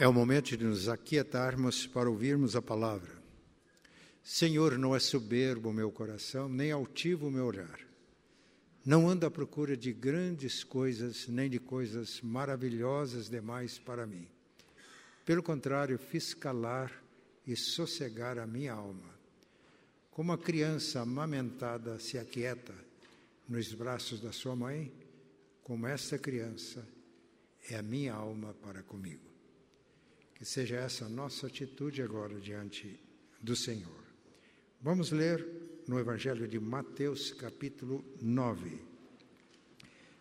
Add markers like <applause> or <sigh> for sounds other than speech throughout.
É o momento de nos aquietarmos para ouvirmos a palavra. Senhor, não é soberbo o meu coração, nem altivo o meu olhar. Não ando à procura de grandes coisas, nem de coisas maravilhosas demais para mim. Pelo contrário, fiz calar e sossegar a minha alma. Como a criança amamentada se aquieta nos braços da sua mãe, como essa criança é a minha alma para comigo. Que seja essa a nossa atitude agora diante do Senhor. Vamos ler no Evangelho de Mateus, capítulo 9,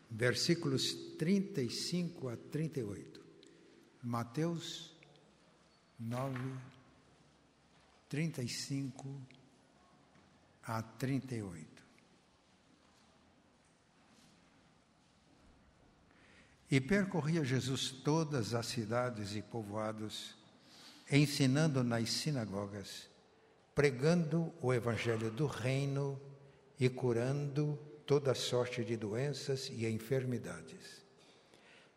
versículos 35 a 38. Mateus 9, 35 a 38. E percorria Jesus todas as cidades e povoados, ensinando nas sinagogas, pregando o evangelho do reino e curando toda sorte de doenças e enfermidades.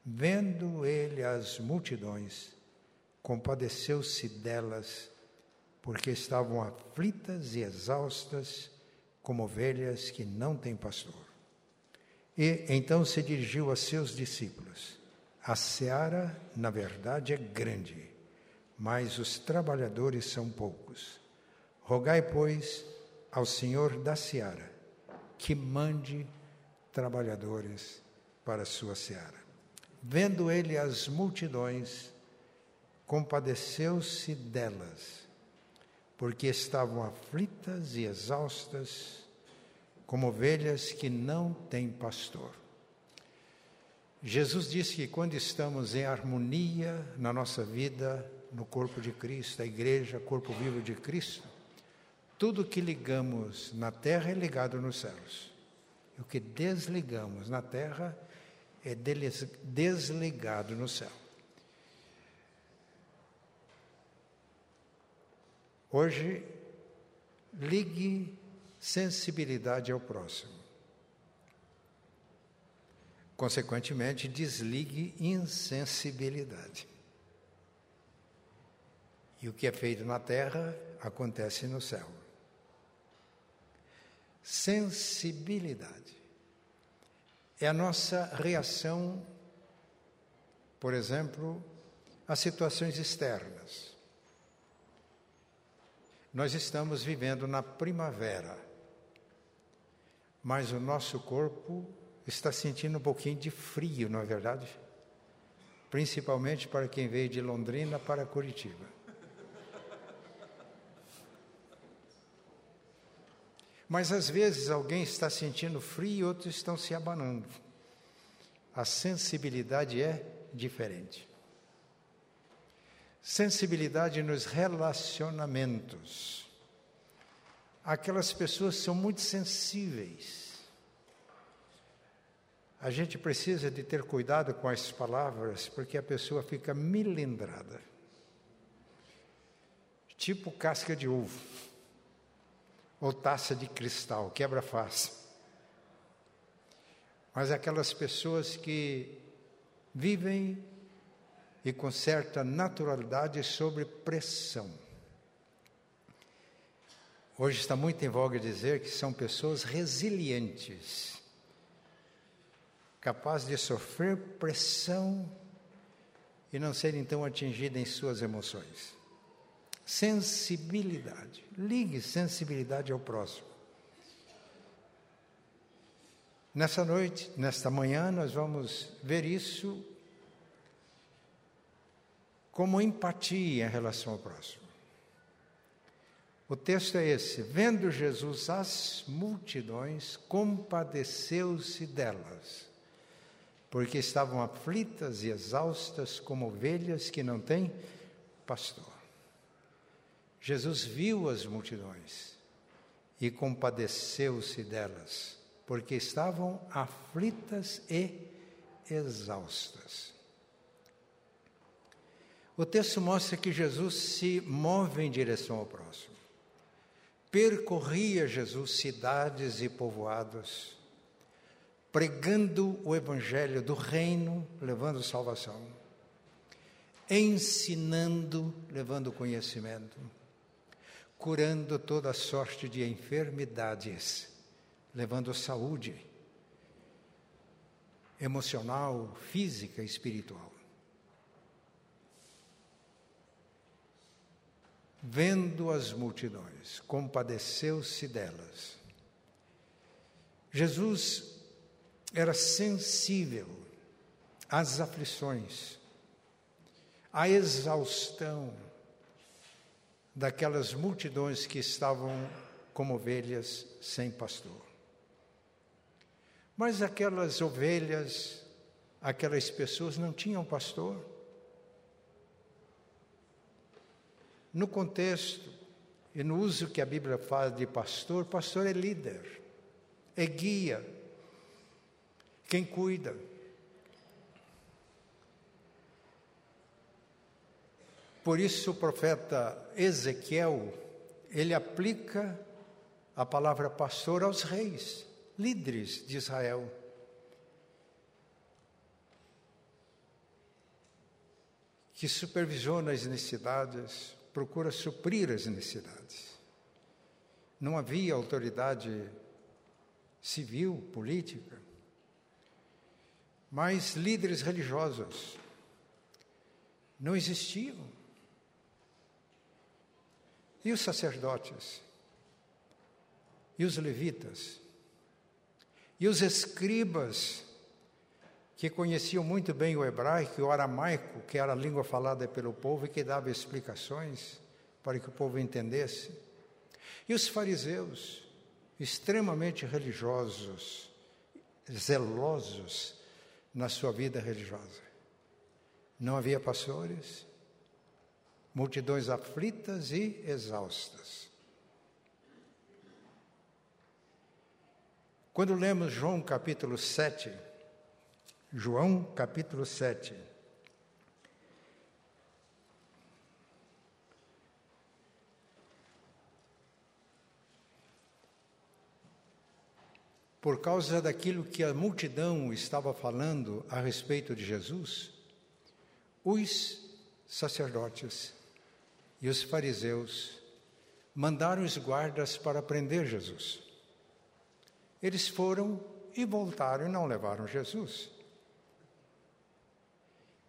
Vendo ele as multidões, compadeceu-se delas, porque estavam aflitas e exaustas, como ovelhas que não têm pastor. E então se dirigiu a seus discípulos: A seara, na verdade, é grande, mas os trabalhadores são poucos. Rogai, pois, ao Senhor da seara que mande trabalhadores para a sua seara. Vendo ele as multidões, compadeceu-se delas, porque estavam aflitas e exaustas como ovelhas que não têm pastor. Jesus disse que quando estamos em harmonia na nossa vida, no corpo de Cristo, a igreja, corpo vivo de Cristo, tudo que ligamos na terra é ligado nos céus. E o que desligamos na terra é desligado no céu. Hoje, ligue sensibilidade ao próximo. Consequentemente, desligue insensibilidade. E o que é feito na terra acontece no céu. Sensibilidade é a nossa reação, por exemplo, a situações externas. Nós estamos vivendo na primavera mas o nosso corpo está sentindo um pouquinho de frio, não é verdade? Principalmente para quem veio de Londrina para Curitiba. Mas às vezes alguém está sentindo frio e outros estão se abanando. A sensibilidade é diferente. Sensibilidade nos relacionamentos aquelas pessoas são muito sensíveis. A gente precisa de ter cuidado com as palavras, porque a pessoa fica milindrada. Tipo casca de ovo, ou taça de cristal, quebra face. Mas aquelas pessoas que vivem e com certa naturalidade sobre pressão. Hoje está muito em voga dizer que são pessoas resilientes, capazes de sofrer pressão e não serem tão atingidas em suas emoções. Sensibilidade. Ligue sensibilidade ao próximo. Nessa noite, nesta manhã, nós vamos ver isso como empatia em relação ao próximo. O texto é esse: Vendo Jesus as multidões, compadeceu-se delas, porque estavam aflitas e exaustas como ovelhas que não têm pastor. Jesus viu as multidões e compadeceu-se delas, porque estavam aflitas e exaustas. O texto mostra que Jesus se move em direção ao próximo percorria Jesus cidades e povoados, pregando o evangelho do reino, levando salvação. ensinando, levando conhecimento, curando toda sorte de enfermidades, levando saúde emocional, física, espiritual. Vendo as multidões, compadeceu-se delas. Jesus era sensível às aflições, à exaustão daquelas multidões que estavam como ovelhas sem pastor. Mas aquelas ovelhas, aquelas pessoas não tinham pastor. No contexto e no uso que a Bíblia faz de pastor, pastor é líder, é guia, quem cuida. Por isso o profeta Ezequiel, ele aplica a palavra pastor aos reis, líderes de Israel. Que supervisiona as necessidades, procura suprir as necessidades. Não havia autoridade civil, política, mas líderes religiosos não existiam. E os sacerdotes? E os levitas? E os escribas, que conheciam muito bem o hebraico e o aramaico, que era a língua falada pelo povo e que dava explicações para que o povo entendesse. E os fariseus, extremamente religiosos, zelosos na sua vida religiosa. Não havia pastores, multidões aflitas e exaustas. Quando lemos João capítulo 7, João capítulo 7, por causa daquilo que a multidão estava falando a respeito de Jesus, os sacerdotes e os fariseus mandaram os guardas para prender Jesus. Eles foram e voltaram e não levaram Jesus.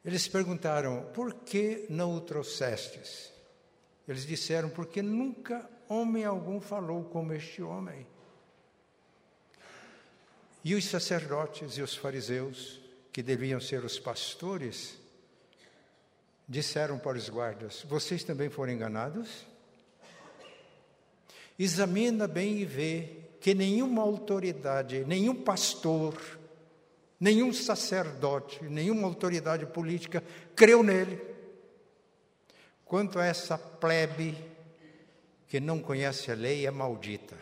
Eles perguntaram: por que não o trouxestes? Eles disseram: porque nunca homem algum falou como este homem. E os sacerdotes e os fariseus, que deviam ser os pastores, disseram para os guardas: Vocês também foram enganados? Examina bem e vê que nenhuma autoridade, nenhum pastor, nenhum sacerdote, nenhuma autoridade política creu nele. Quanto a essa plebe que não conhece a lei, é maldita.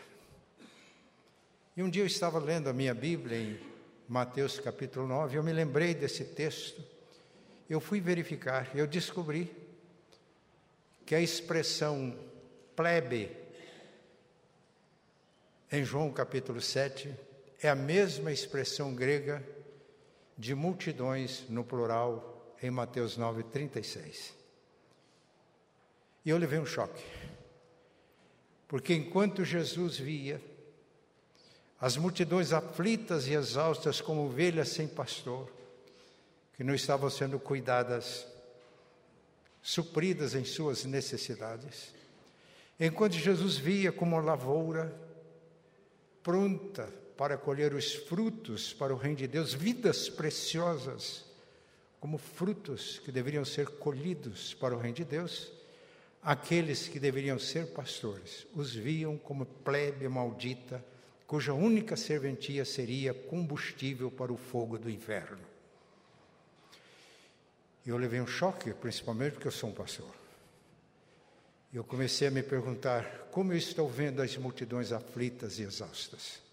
E um dia eu estava lendo a minha Bíblia em Mateus capítulo 9, eu me lembrei desse texto. Eu fui verificar, eu descobri que a expressão plebe em João capítulo 7, é a mesma expressão grega de multidões no plural em Mateus 9, 36. E eu levei um choque, porque enquanto Jesus via as multidões aflitas e exaustas como ovelhas sem pastor, que não estavam sendo cuidadas, supridas em suas necessidades, enquanto Jesus via como lavoura pronta para colher os frutos para o reino de Deus, vidas preciosas, como frutos que deveriam ser colhidos para o reino de Deus, aqueles que deveriam ser pastores os viam como plebe maldita, cuja única serventia seria combustível para o fogo do inferno. E eu levei um choque, principalmente porque eu sou um pastor. Eu comecei a me perguntar como eu estou vendo as multidões aflitas e exaustas.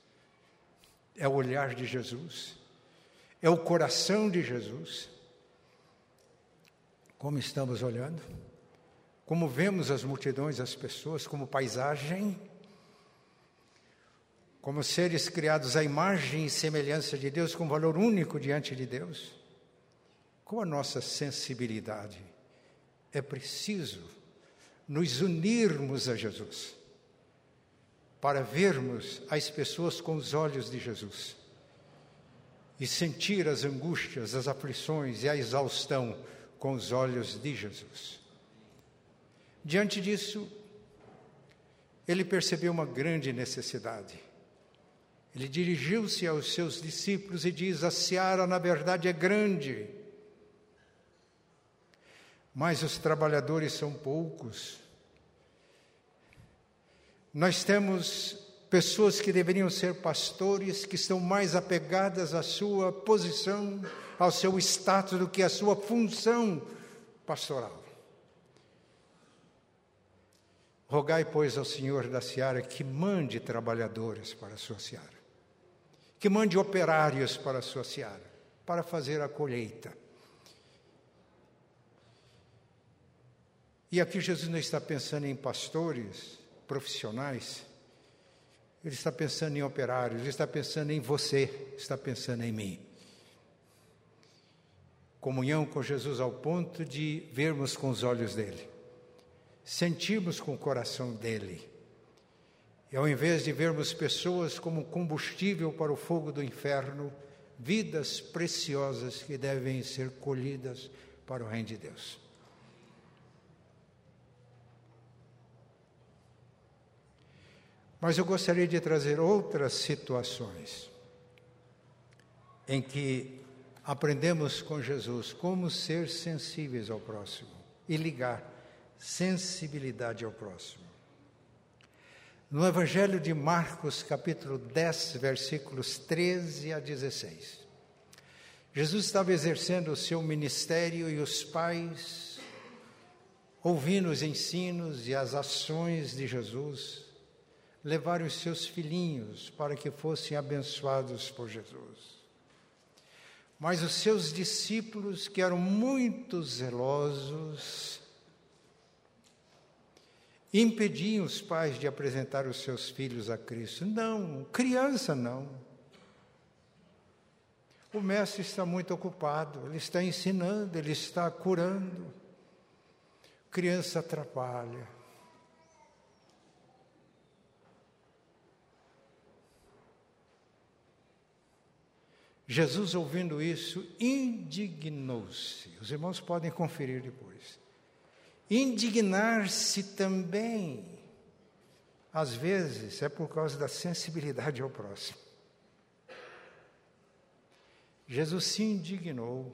É o olhar de Jesus? É o coração de Jesus? Como estamos olhando? Como vemos as multidões, as pessoas, como paisagem? Como seres criados à imagem e semelhança de Deus, com valor único diante de Deus? Qual a nossa sensibilidade é preciso nos unirmos a Jesus para vermos as pessoas com os olhos de Jesus e sentir as angústias, as aflições e a exaustão com os olhos de Jesus. Diante disso, ele percebeu uma grande necessidade. Ele dirigiu-se aos seus discípulos e diz: A seara, na verdade, é grande, mas os trabalhadores são poucos. Nós temos pessoas que deveriam ser pastores, que estão mais apegadas à sua posição, ao seu status, do que à sua função pastoral. Rogai, pois, ao Senhor da seara que mande trabalhadores para a sua seara, que mande operários para a sua seara, para fazer a colheita. E aqui Jesus não está pensando em pastores, profissionais, ele está pensando em operários, ele está pensando em você, está pensando em mim. Comunhão com Jesus ao ponto de vermos com os olhos dele, sentirmos com o coração dele. E ao invés de vermos pessoas como combustível para o fogo do inferno, vidas preciosas que devem ser colhidas para o reino de Deus. Mas eu gostaria de trazer outras situações em que aprendemos com Jesus como ser sensíveis ao próximo e ligar sensibilidade ao próximo. No Evangelho de Marcos, capítulo 10, versículos 13 a 16. Jesus estava exercendo o seu ministério e os pais, ouvindo os ensinos e as ações de Jesus, levaram os seus filhinhos para que fossem abençoados por Jesus. Mas os seus discípulos, que eram muito zelosos, impediam os pais de apresentar os seus filhos a Cristo. Não, criança não. O mestre está muito ocupado, ele está ensinando, ele está curando. Criança atrapalha. Jesus, ouvindo isso, indignou-se. Os irmãos podem conferir depois. Indignar-se também, às vezes, é por causa da sensibilidade ao próximo. Jesus se indignou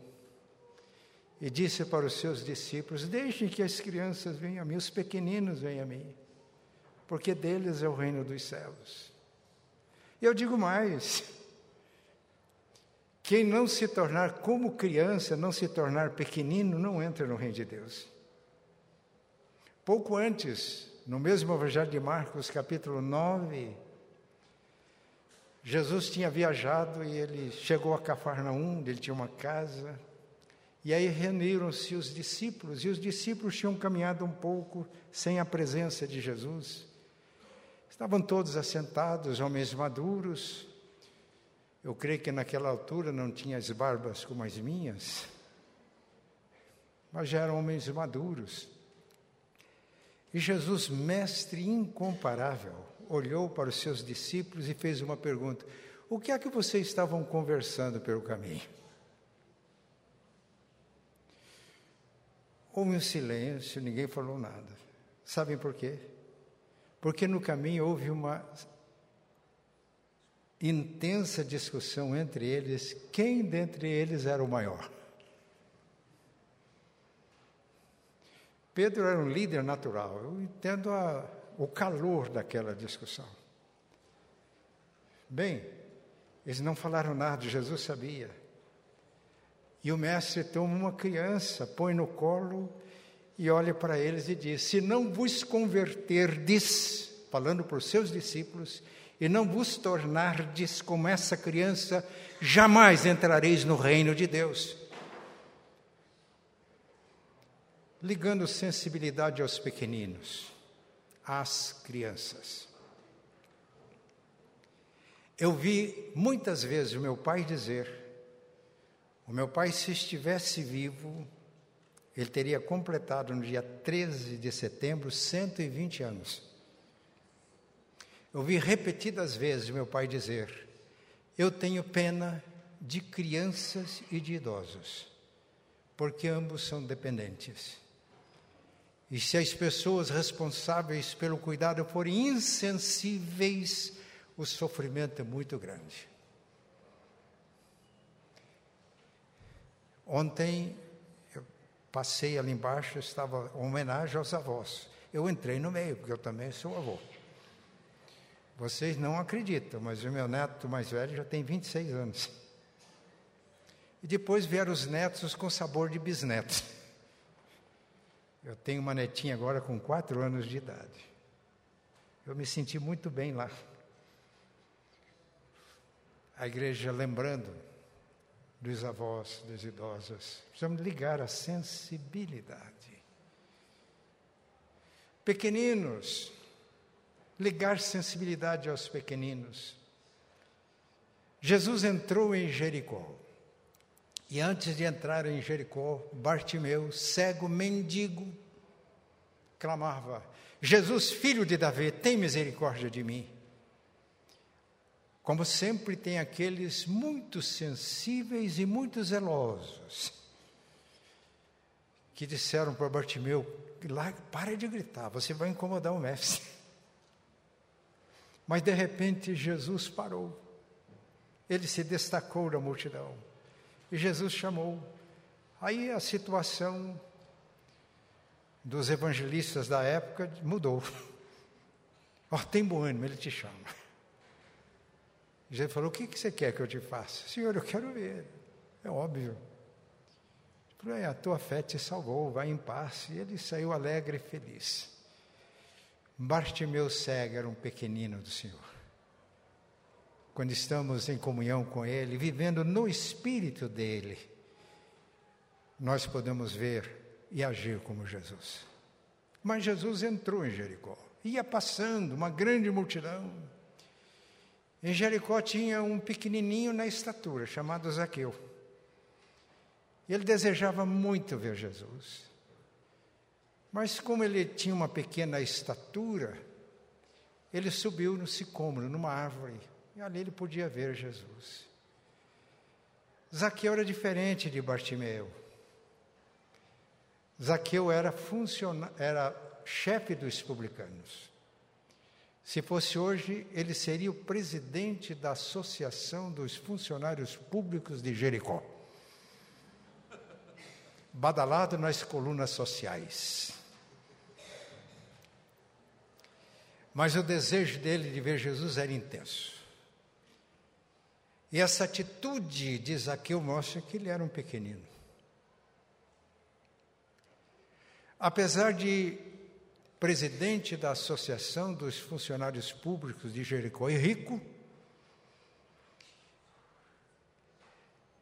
e disse para os seus discípulos: Deixem que as crianças venham a mim, os pequeninos venham a mim, porque deles é o reino dos céus. E eu digo mais: quem não se tornar como criança, não se tornar pequenino, não entra no reino de Deus. Pouco antes, no mesmo Evangelho de Marcos, capítulo 9, Jesus tinha viajado e ele chegou a Cafarnaum, ele tinha uma casa, e aí reuniram-se os discípulos, e os discípulos tinham caminhado um pouco sem a presença de Jesus. Estavam todos assentados, homens maduros, eu creio que naquela altura não tinha as barbas como as minhas, mas já eram homens maduros. E Jesus, mestre incomparável, olhou para os seus discípulos e fez uma pergunta: O que é que vocês estavam conversando pelo caminho? Houve um silêncio, ninguém falou nada. Sabem por quê? Porque no caminho houve uma intensa discussão entre eles quem dentre eles era o maior. Pedro era um líder natural, eu entendo a, o calor daquela discussão. Bem, eles não falaram nada, Jesus sabia. E o mestre toma uma criança, põe no colo e olha para eles e diz: Se não vos converterdes, falando para os seus discípulos, e não vos tornardes como essa criança, jamais entrareis no reino de Deus. Ligando sensibilidade aos pequeninos, às crianças. Eu vi muitas vezes o meu pai dizer: o meu pai, se estivesse vivo, Ele teria completado no dia 13 de setembro 120 anos. Eu vi repetidas vezes meu pai dizer: Eu tenho pena de crianças e de idosos, porque ambos são dependentes. E se as pessoas responsáveis pelo cuidado forem insensíveis, o sofrimento é muito grande. Ontem eu passei ali embaixo, estava homenagem aos avós. Eu entrei no meio, porque eu também sou avô. Vocês não acreditam, mas o meu neto mais velho já tem 26 anos. E depois vieram os netos com sabor de bisnetos. Eu tenho uma netinha agora com quatro anos de idade. Eu me senti muito bem lá. A igreja lembrando dos avós, dos idosos. Precisamos ligar a sensibilidade. Pequeninos, ligar sensibilidade aos pequeninos. Jesus entrou em Jericó. E antes de entrar em Jericó, Bartimeu, cego, mendigo, clamava: Jesus, filho de Davi, tem misericórdia de mim. Como sempre, tem aqueles muito sensíveis e muito zelosos que disseram para Bartimeu: para de gritar, você vai incomodar o mestre. Mas de repente Jesus parou, ele se destacou da multidão. E Jesus chamou. Aí a situação dos evangelistas da época mudou. Ó, oh, <laughs> tem bom ânimo, ele te chama. Jesus falou: O que, que você quer que eu te faça? Senhor, eu quero ver. É óbvio. Falou, é, a tua fé te salvou, vai em paz. E ele saiu alegre e feliz. Bartimeu cego era um pequenino do Senhor quando estamos em comunhão com Ele, vivendo no Espírito dele, nós podemos ver e agir como Jesus. Mas Jesus entrou em Jericó, ia passando uma grande multidão. Em Jericó tinha um pequenininho na estatura, chamado Zaqueu. Ele desejava muito ver Jesus. Mas como ele tinha uma pequena estatura, ele subiu no sicômoro, numa árvore, e ali ele podia ver Jesus. Zaqueu era diferente de Bartimeu. Zaqueu era, era chefe dos publicanos. Se fosse hoje, ele seria o presidente da Associação dos Funcionários Públicos de Jericó. Badalado nas colunas sociais. Mas o desejo dele de ver Jesus era intenso. E essa atitude de Zaqueu mostra que ele era um pequenino. Apesar de presidente da Associação dos Funcionários Públicos de Jericó e rico,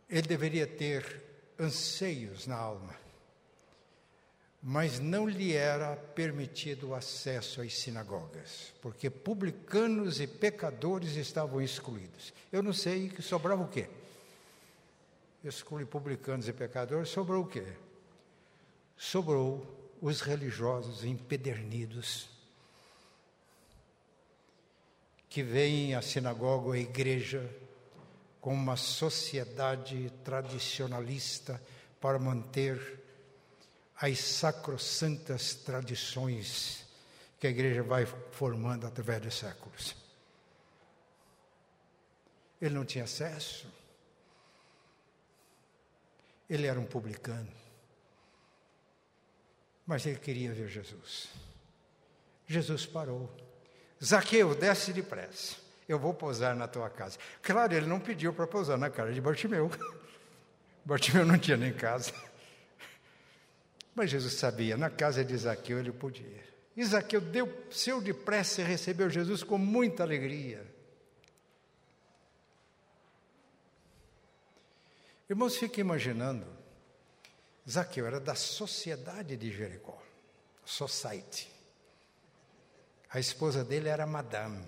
ele deveria ter anseios na alma mas não lhe era permitido o acesso às sinagogas, porque publicanos e pecadores estavam excluídos. Eu não sei que sobrava o quê? Exclui publicanos e pecadores, sobrou o quê? Sobrou os religiosos empedernidos que veem a sinagoga ou a igreja como uma sociedade tradicionalista para manter as sacrossantas tradições que a igreja vai formando através dos séculos. Ele não tinha acesso. Ele era um publicano. Mas ele queria ver Jesus. Jesus parou. Zaqueu, desce depressa. Eu vou pousar na tua casa. Claro, ele não pediu para pousar na casa de Bartimeu. <laughs> Bartimeu não tinha nem casa. Mas Jesus sabia, na casa de Isaqueu ele podia. Isaqueu deu seu depressa e recebeu Jesus com muita alegria. Irmãos, fiquem imaginando, Zaqueu era da sociedade de Jericó, society. A esposa dele era a Madame,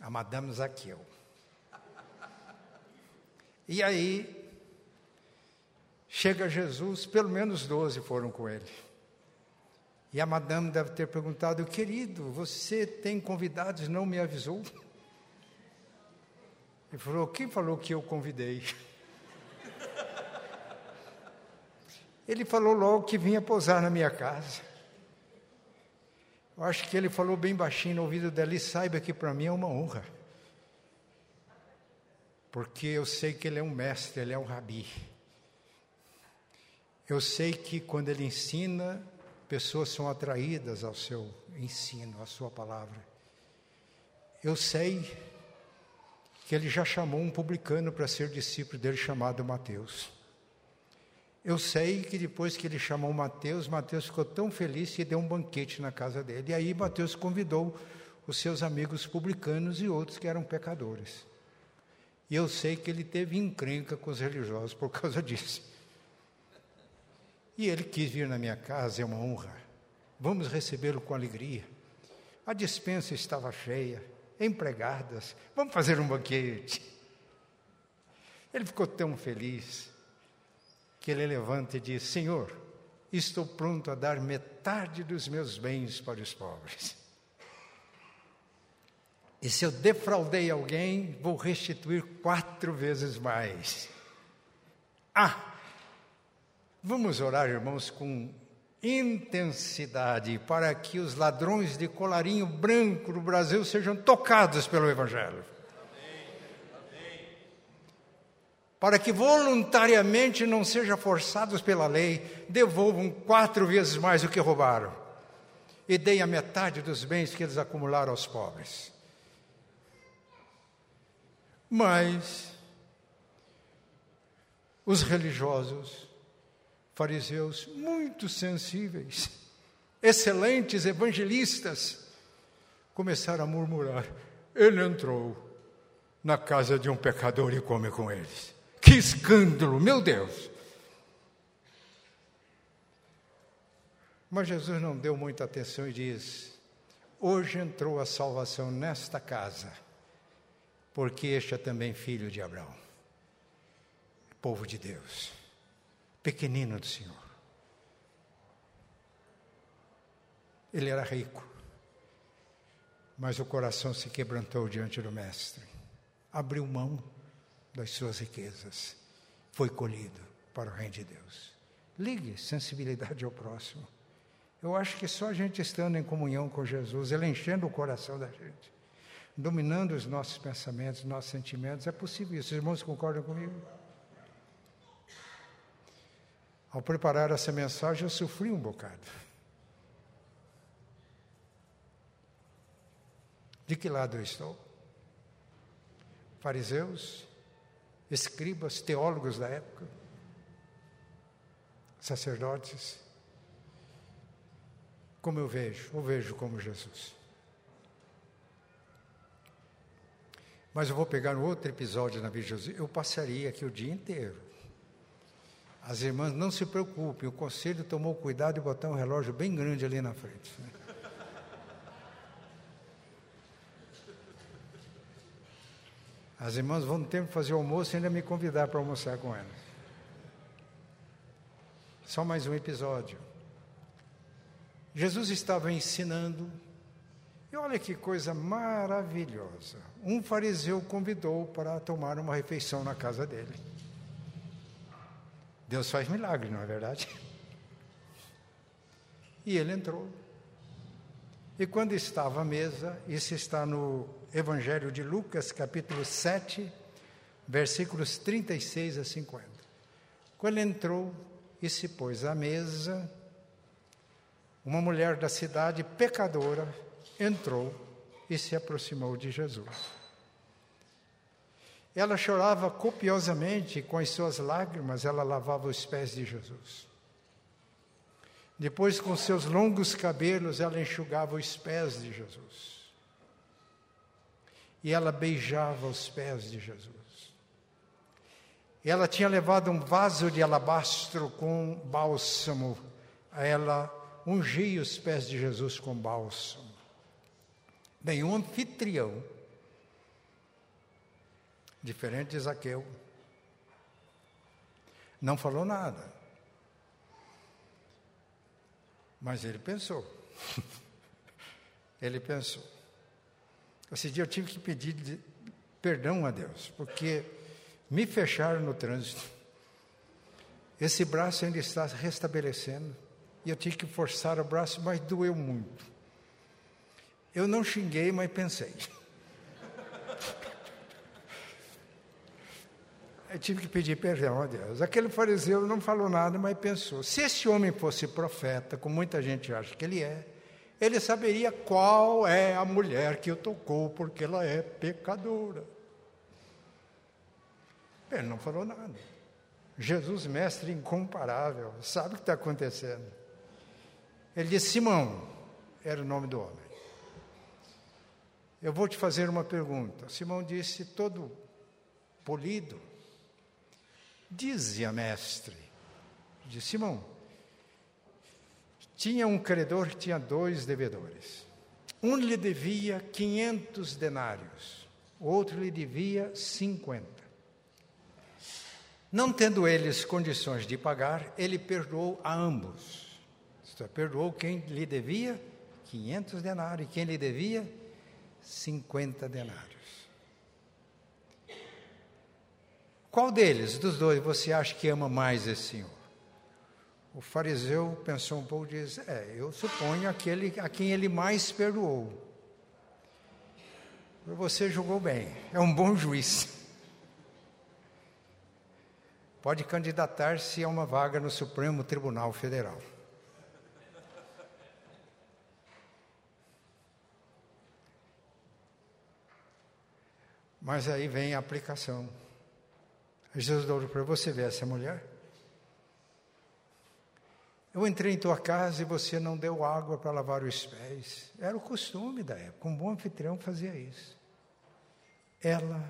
a Madame Zaqueu. E aí, Chega Jesus, pelo menos doze foram com ele. E a madame deve ter perguntado: Querido, você tem convidados, não me avisou? Ele falou: Quem falou que eu convidei? Ele falou logo que vinha pousar na minha casa. Eu acho que ele falou bem baixinho no ouvido dela, e saiba que para mim é uma honra. Porque eu sei que ele é um mestre, ele é um rabi. Eu sei que quando ele ensina, pessoas são atraídas ao seu ensino, à sua palavra. Eu sei que ele já chamou um publicano para ser discípulo dele chamado Mateus. Eu sei que depois que ele chamou Mateus, Mateus ficou tão feliz que deu um banquete na casa dele. E aí Mateus convidou os seus amigos publicanos e outros que eram pecadores. E eu sei que ele teve encrenca com os religiosos por causa <laughs> disso. E ele quis vir na minha casa, é uma honra. Vamos recebê-lo com alegria. A dispensa estava cheia, empregadas, vamos fazer um banquete. Ele ficou tão feliz que ele levanta e diz: Senhor, estou pronto a dar metade dos meus bens para os pobres. E se eu defraudei alguém, vou restituir quatro vezes mais. Ah, Vamos orar, irmãos, com intensidade para que os ladrões de colarinho branco no Brasil sejam tocados pelo Evangelho. Para que voluntariamente não sejam forçados pela lei, devolvam quatro vezes mais o que roubaram e deem a metade dos bens que eles acumularam aos pobres. Mas os religiosos fariseus muito sensíveis, excelentes evangelistas, começaram a murmurar: ele entrou na casa de um pecador e come com eles. Que escândalo, meu Deus! Mas Jesus não deu muita atenção e diz: Hoje entrou a salvação nesta casa, porque este é também filho de Abraão, povo de Deus pequenino do Senhor. Ele era rico, mas o coração se quebrantou diante do Mestre, abriu mão das suas riquezas, foi colhido para o reino de Deus. Ligue sensibilidade ao próximo. Eu acho que só a gente estando em comunhão com Jesus, Ele enchendo o coração da gente, dominando os nossos pensamentos, nossos sentimentos, é possível. Os irmãos concordam comigo? Ao preparar essa mensagem, eu sofri um bocado. De que lado eu estou? Fariseus, escribas, teólogos da época, sacerdotes. Como eu vejo? Eu vejo como Jesus. Mas eu vou pegar um outro episódio na vida de Jesus. Eu passaria aqui o dia inteiro as irmãs, não se preocupem, o conselho tomou cuidado de botar um relógio bem grande ali na frente. As irmãs vão no tempo fazer almoço e ainda me convidar para almoçar com elas. Só mais um episódio. Jesus estava ensinando, e olha que coisa maravilhosa. Um fariseu convidou para tomar uma refeição na casa dele. Deus faz milagre, não é verdade? E ele entrou. E quando estava à mesa, isso está no Evangelho de Lucas, capítulo 7, versículos 36 a 50. Quando ele entrou e se pôs à mesa, uma mulher da cidade, pecadora, entrou e se aproximou de Jesus. Ela chorava copiosamente, com as suas lágrimas, ela lavava os pés de Jesus. Depois, com seus longos cabelos, ela enxugava os pés de Jesus. E ela beijava os pés de Jesus. Ela tinha levado um vaso de alabastro com bálsamo. Ela ungia os pés de Jesus com bálsamo. Bem, um anfitrião diferente de Zaqueu. Não falou nada. Mas ele pensou. <laughs> ele pensou. Esse dia eu tive que pedir perdão a Deus, porque me fecharam no trânsito. Esse braço ainda está restabelecendo. E eu tive que forçar o braço, mas doeu muito. Eu não xinguei, mas pensei. <laughs> Eu tive que pedir perdão a Deus. Aquele fariseu não falou nada, mas pensou: se esse homem fosse profeta, como muita gente acha que ele é, ele saberia qual é a mulher que o tocou, porque ela é pecadora. Ele não falou nada. Jesus, mestre incomparável, sabe o que está acontecendo. Ele disse: Simão, era o nome do homem. Eu vou te fazer uma pergunta. Simão disse, todo polido, dizia mestre. Disse Simão, tinha um credor que tinha dois devedores. Um lhe devia 500 denários, o outro lhe devia 50. Não tendo eles condições de pagar, ele perdoou a ambos. Isto é, perdoou quem lhe devia 500 denários e quem lhe devia 50 denários. Qual deles, dos dois, você acha que ama mais esse senhor? O fariseu pensou um pouco e disse: É, eu suponho aquele a quem ele mais perdoou. Você julgou bem, é um bom juiz. <laughs> Pode candidatar-se a uma vaga no Supremo Tribunal Federal. <laughs> Mas aí vem a aplicação. Jesus falou para você ver essa mulher. Eu entrei em tua casa e você não deu água para lavar os pés. Era o costume da época. Um bom anfitrião fazia isso. Ela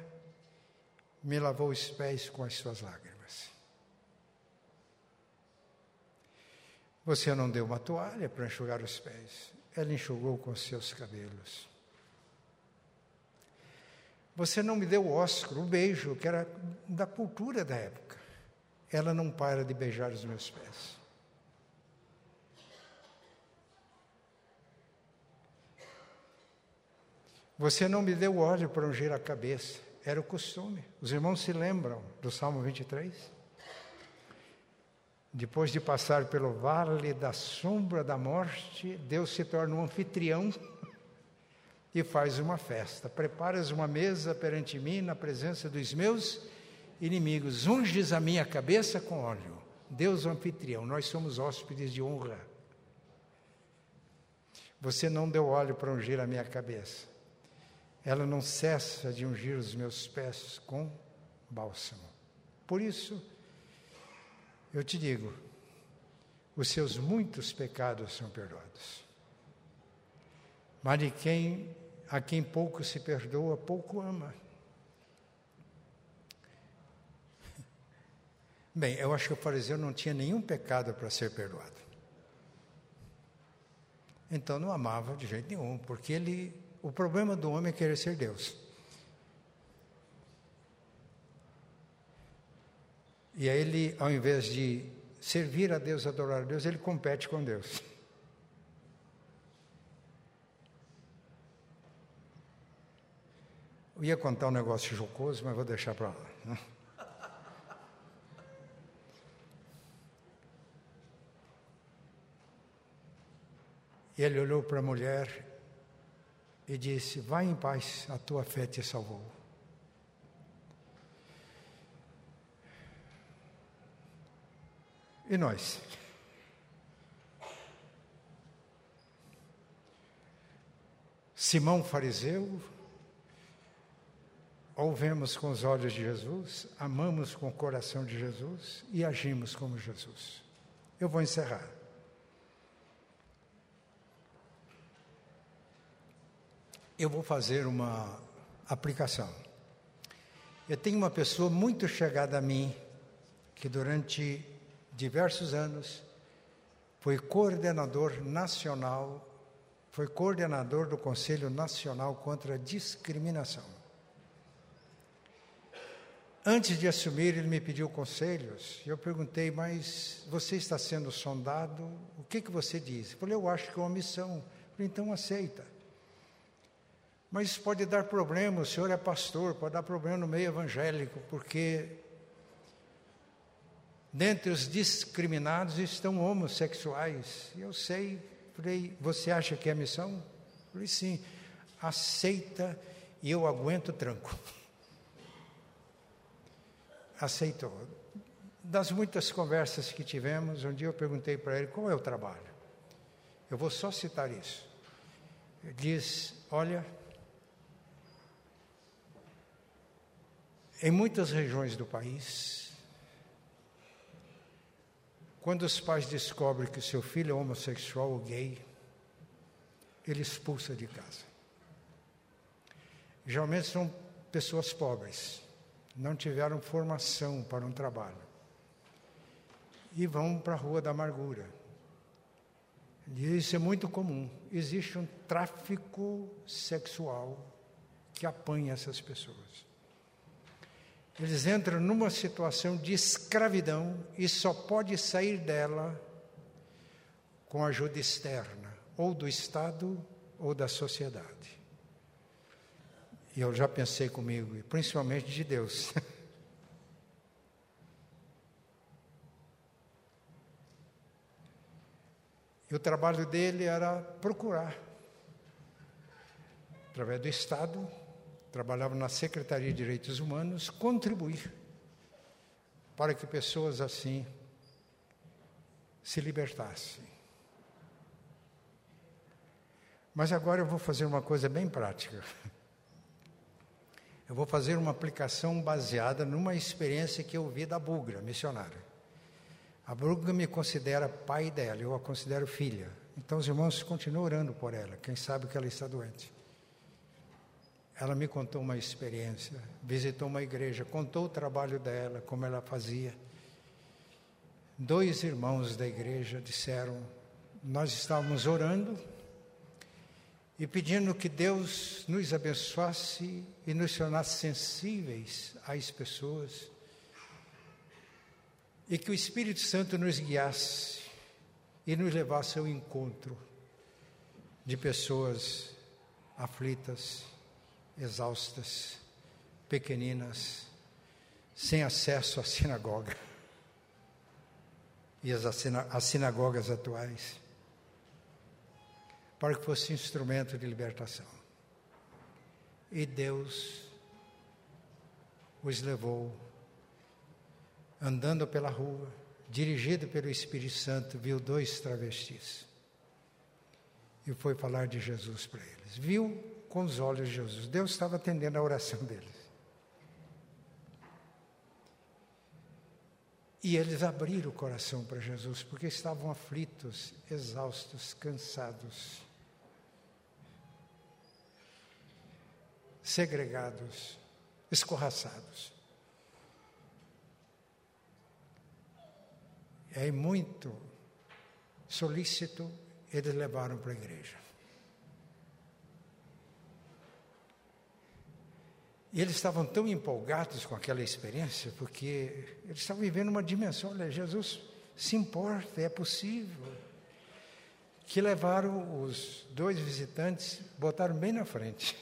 me lavou os pés com as suas lágrimas. Você não deu uma toalha para enxugar os pés. Ela enxugou com seus cabelos. Você não me deu o Oscar, o beijo, que era da cultura da época. Ela não para de beijar os meus pés. Você não me deu óleo para ungir a cabeça. Era o costume. Os irmãos se lembram do Salmo 23? Depois de passar pelo vale da sombra da morte, Deus se torna um anfitrião e faz uma festa. Preparas uma mesa perante mim na presença dos meus inimigos. Unges a minha cabeça com óleo. Deus o anfitrião, nós somos hóspedes de honra. Você não deu óleo para ungir a minha cabeça. Ela não cessa de ungir os meus pés com bálsamo. Por isso, eu te digo: os seus muitos pecados são perdoados. Mas de quem a quem pouco se perdoa, pouco ama. Bem, eu acho que o fariseu não tinha nenhum pecado para ser perdoado. Então não amava de jeito nenhum, porque ele, o problema do homem é querer ser Deus. E aí ele, ao invés de servir a Deus, adorar a Deus, ele compete com Deus. Eu ia contar um negócio jocoso, mas vou deixar para lá. Né? Ele olhou para a mulher e disse: Vai em paz, a tua fé te salvou. E nós? Simão fariseu ouvemos com os olhos de Jesus, amamos com o coração de Jesus e agimos como Jesus. Eu vou encerrar. Eu vou fazer uma aplicação. Eu tenho uma pessoa muito chegada a mim, que durante diversos anos foi coordenador nacional, foi coordenador do Conselho Nacional contra a Discriminação. Antes de assumir, ele me pediu conselhos. Eu perguntei, mas você está sendo sondado? O que, que você diz? Eu falei, eu acho que é uma missão. Eu falei, então aceita. Mas isso pode dar problema, o senhor é pastor, pode dar problema no meio evangélico, porque dentre os discriminados estão homossexuais. Eu sei, falei, você acha que é missão? Falei, sim, aceita e eu aguento tranco. <laughs> Aceitou. Das muitas conversas que tivemos, um dia eu perguntei para ele qual é o trabalho. Eu vou só citar isso. Ele diz: Olha, em muitas regiões do país, quando os pais descobrem que o seu filho é homossexual ou gay, ele expulsa de casa. Geralmente são pessoas pobres, não tiveram formação para um trabalho e vão para a rua da amargura. E isso é muito comum. Existe um tráfico sexual que apanha essas pessoas. Eles entram numa situação de escravidão e só pode sair dela com ajuda externa, ou do Estado ou da sociedade. E eu já pensei comigo, principalmente de Deus. <laughs> e o trabalho dele era procurar, através do Estado, trabalhava na Secretaria de Direitos Humanos, contribuir para que pessoas assim se libertassem. Mas agora eu vou fazer uma coisa bem prática. <laughs> Eu vou fazer uma aplicação baseada numa experiência que eu vi da Bugra, missionária. A Bugra me considera pai dela, eu a considero filha. Então os irmãos continuam orando por ela, quem sabe que ela está doente. Ela me contou uma experiência, visitou uma igreja, contou o trabalho dela, como ela fazia. Dois irmãos da igreja disseram: Nós estávamos orando e pedindo que Deus nos abençoasse e nos tornasse sensíveis às pessoas. E que o Espírito Santo nos guiasse e nos levasse ao encontro de pessoas aflitas, exaustas, pequeninas, sem acesso à sinagoga e às sinagogas atuais para que fosse instrumento de libertação. E Deus os levou, andando pela rua, dirigido pelo Espírito Santo, viu dois travestis. E foi falar de Jesus para eles. Viu com os olhos de Jesus. Deus estava atendendo a oração deles. E eles abriram o coração para Jesus, porque estavam aflitos, exaustos, cansados. Segregados, escorraçados. E aí, muito solícito, eles levaram para a igreja. E eles estavam tão empolgados com aquela experiência, porque eles estavam vivendo uma dimensão, olha, Jesus se importa, é possível. Que levaram os dois visitantes, botaram bem na frente.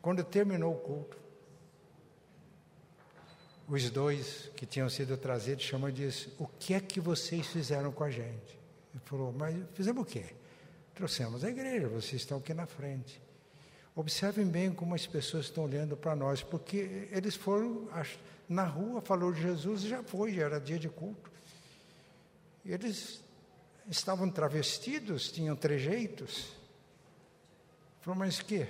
Quando terminou o culto, os dois que tinham sido trazidos chamam e disse: O que é que vocês fizeram com a gente? Ele falou: Mas fizemos o quê? Trouxemos a igreja, vocês estão aqui na frente. Observem bem como as pessoas estão olhando para nós, porque eles foram na rua, falou de Jesus e já foi, já era dia de culto. Eles estavam travestidos, tinham trejeitos. Falou, mas que?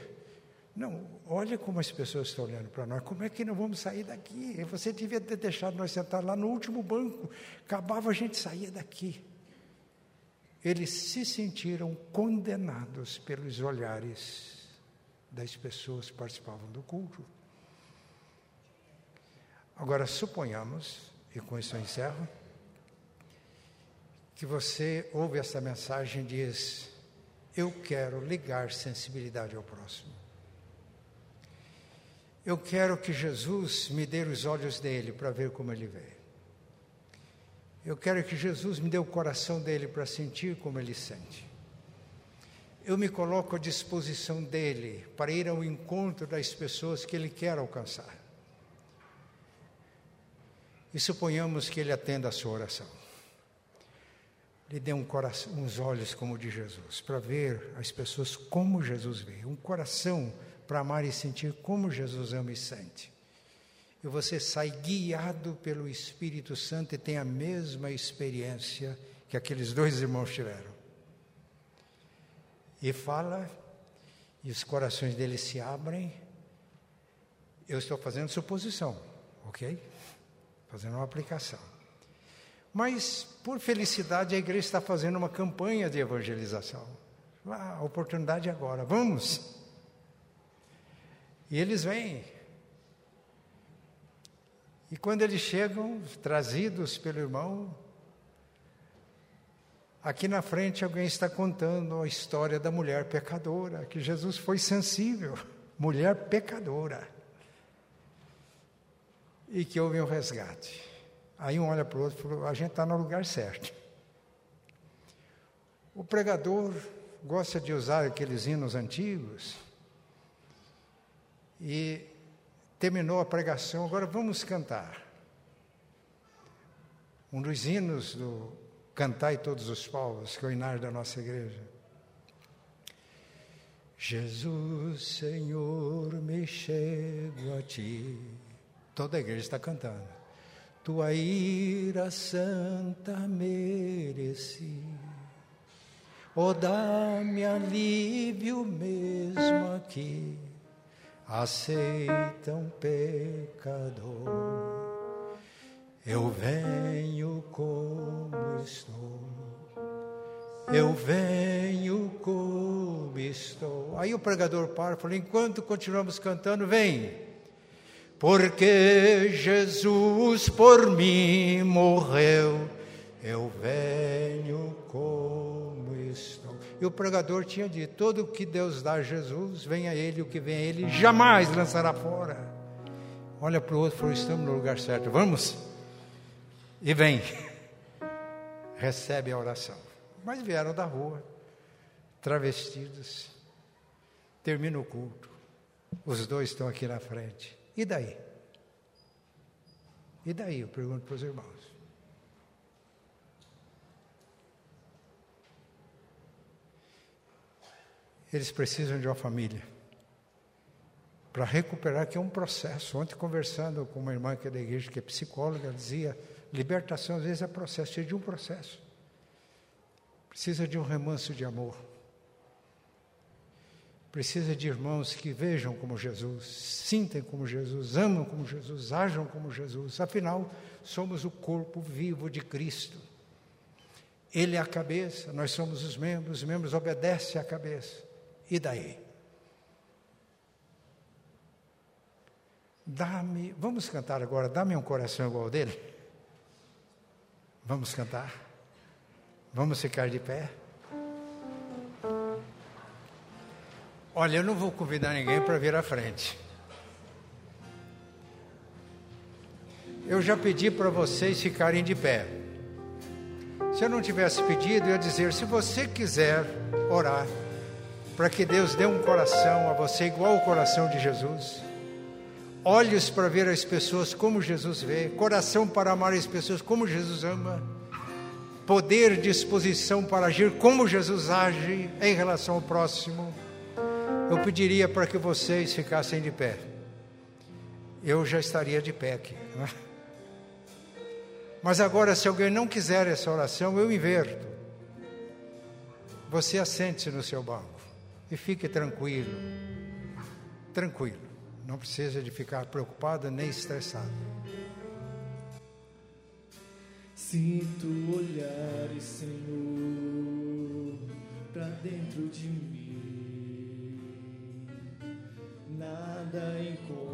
Não, olha como as pessoas estão olhando para nós. Como é que não vamos sair daqui? Você devia ter deixado nós sentar lá no último banco. Acabava a gente sair daqui. Eles se sentiram condenados pelos olhares das pessoas que participavam do culto. Agora, suponhamos, e com isso eu encerro, que você ouve essa mensagem e diz: Eu quero ligar sensibilidade ao próximo. Eu quero que Jesus me dê os olhos dele para ver como ele vê. Eu quero que Jesus me dê o coração dele para sentir como ele sente. Eu me coloco à disposição dele para ir ao encontro das pessoas que ele quer alcançar. E suponhamos que ele atenda a sua oração. Lhe dê um coração, uns olhos como o de Jesus, para ver as pessoas como Jesus vê, um coração para amar e sentir como Jesus ama e sente. E você sai guiado pelo Espírito Santo e tem a mesma experiência que aqueles dois irmãos tiveram. E fala, e os corações deles se abrem. Eu estou fazendo suposição, ok? Fazendo uma aplicação. Mas, por felicidade, a igreja está fazendo uma campanha de evangelização. A oportunidade é agora, vamos! E eles vêm. E quando eles chegam, trazidos pelo irmão, aqui na frente alguém está contando a história da mulher pecadora, que Jesus foi sensível, <laughs> mulher pecadora, e que houve um resgate. Aí um olha para o outro e falou: a gente está no lugar certo. O pregador gosta de usar aqueles hinos antigos e terminou a pregação, agora vamos cantar. Um dos hinos do Cantai Todos os Povos, que é o hinário da nossa igreja. Jesus, Senhor, me chego a ti. Toda a igreja está cantando. Tua ira santa mereci. Oh, dá-me alívio mesmo aqui aceita um pecador. Eu venho como estou. Eu venho como estou. Aí o pregador para falou: enquanto continuamos cantando, vem. Porque Jesus por mim morreu, eu venho como. E o pregador tinha dito: todo o que Deus dá a Jesus, vem a Ele, o que vem a Ele, jamais lançará fora. Olha para o outro e falou: estamos no lugar certo, vamos? E vem, <laughs> recebe a oração. Mas vieram da rua, travestidos, termina o culto, os dois estão aqui na frente. E daí? E daí? Eu pergunto para os irmãos. Eles precisam de uma família. Para recuperar, que é um processo. Ontem, conversando com uma irmã que é da igreja, que é psicóloga, ela dizia: libertação às vezes é processo, precisa de um processo. Precisa de um remanso de amor. Precisa de irmãos que vejam como Jesus, sintem como Jesus, amam como Jesus, ajam como Jesus. Afinal, somos o corpo vivo de Cristo. Ele é a cabeça, nós somos os membros, os membros obedecem à cabeça. E daí? Dá-me, vamos cantar agora, dá-me um coração igual dele. Vamos cantar? Vamos ficar de pé? Olha, eu não vou convidar ninguém para vir à frente. Eu já pedi para vocês ficarem de pé. Se eu não tivesse pedido, eu ia dizer: se você quiser orar, para que Deus dê um coração a você igual ao coração de Jesus. Olhos para ver as pessoas como Jesus vê, coração para amar as pessoas como Jesus ama, poder, disposição para agir como Jesus age em relação ao próximo. Eu pediria para que vocês ficassem de pé. Eu já estaria de pé aqui. É? Mas agora, se alguém não quiser essa oração, eu inverto. Você assente-se no seu banco. E fique tranquilo, tranquilo. Não precisa de ficar preocupado nem estressado. Sinto olhares, Senhor, para dentro de mim. Nada encontrará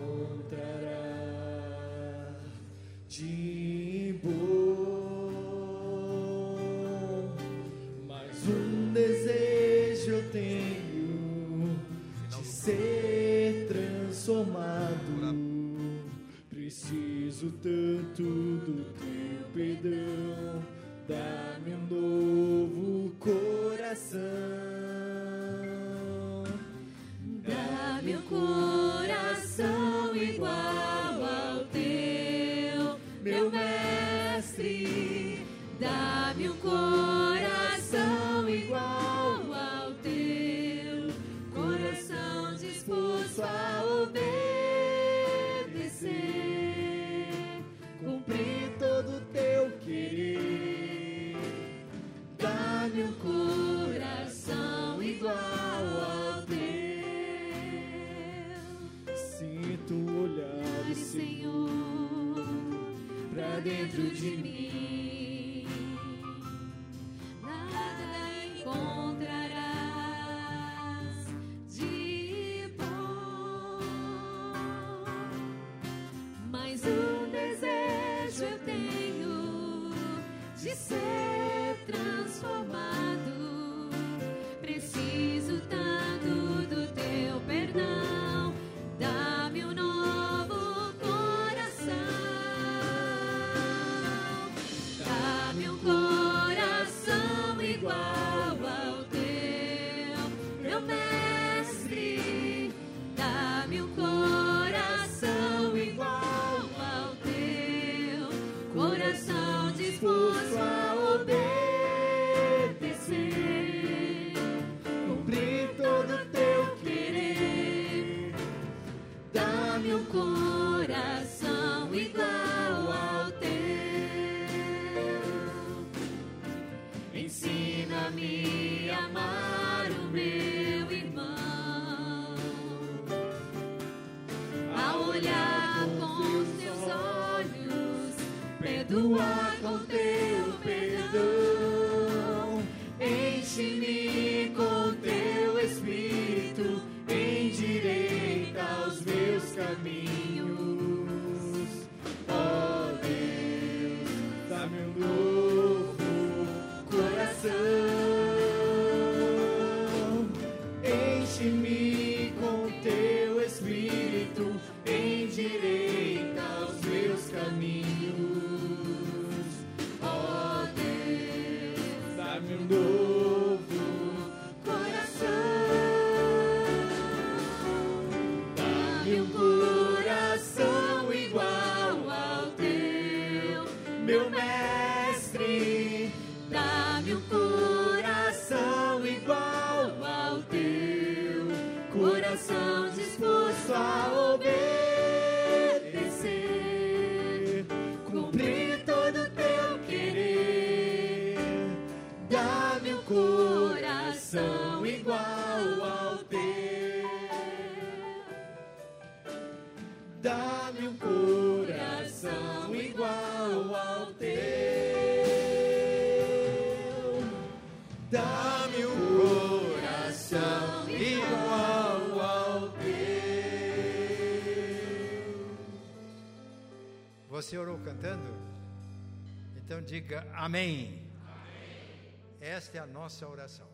Diga amém. Esta é a nossa oração.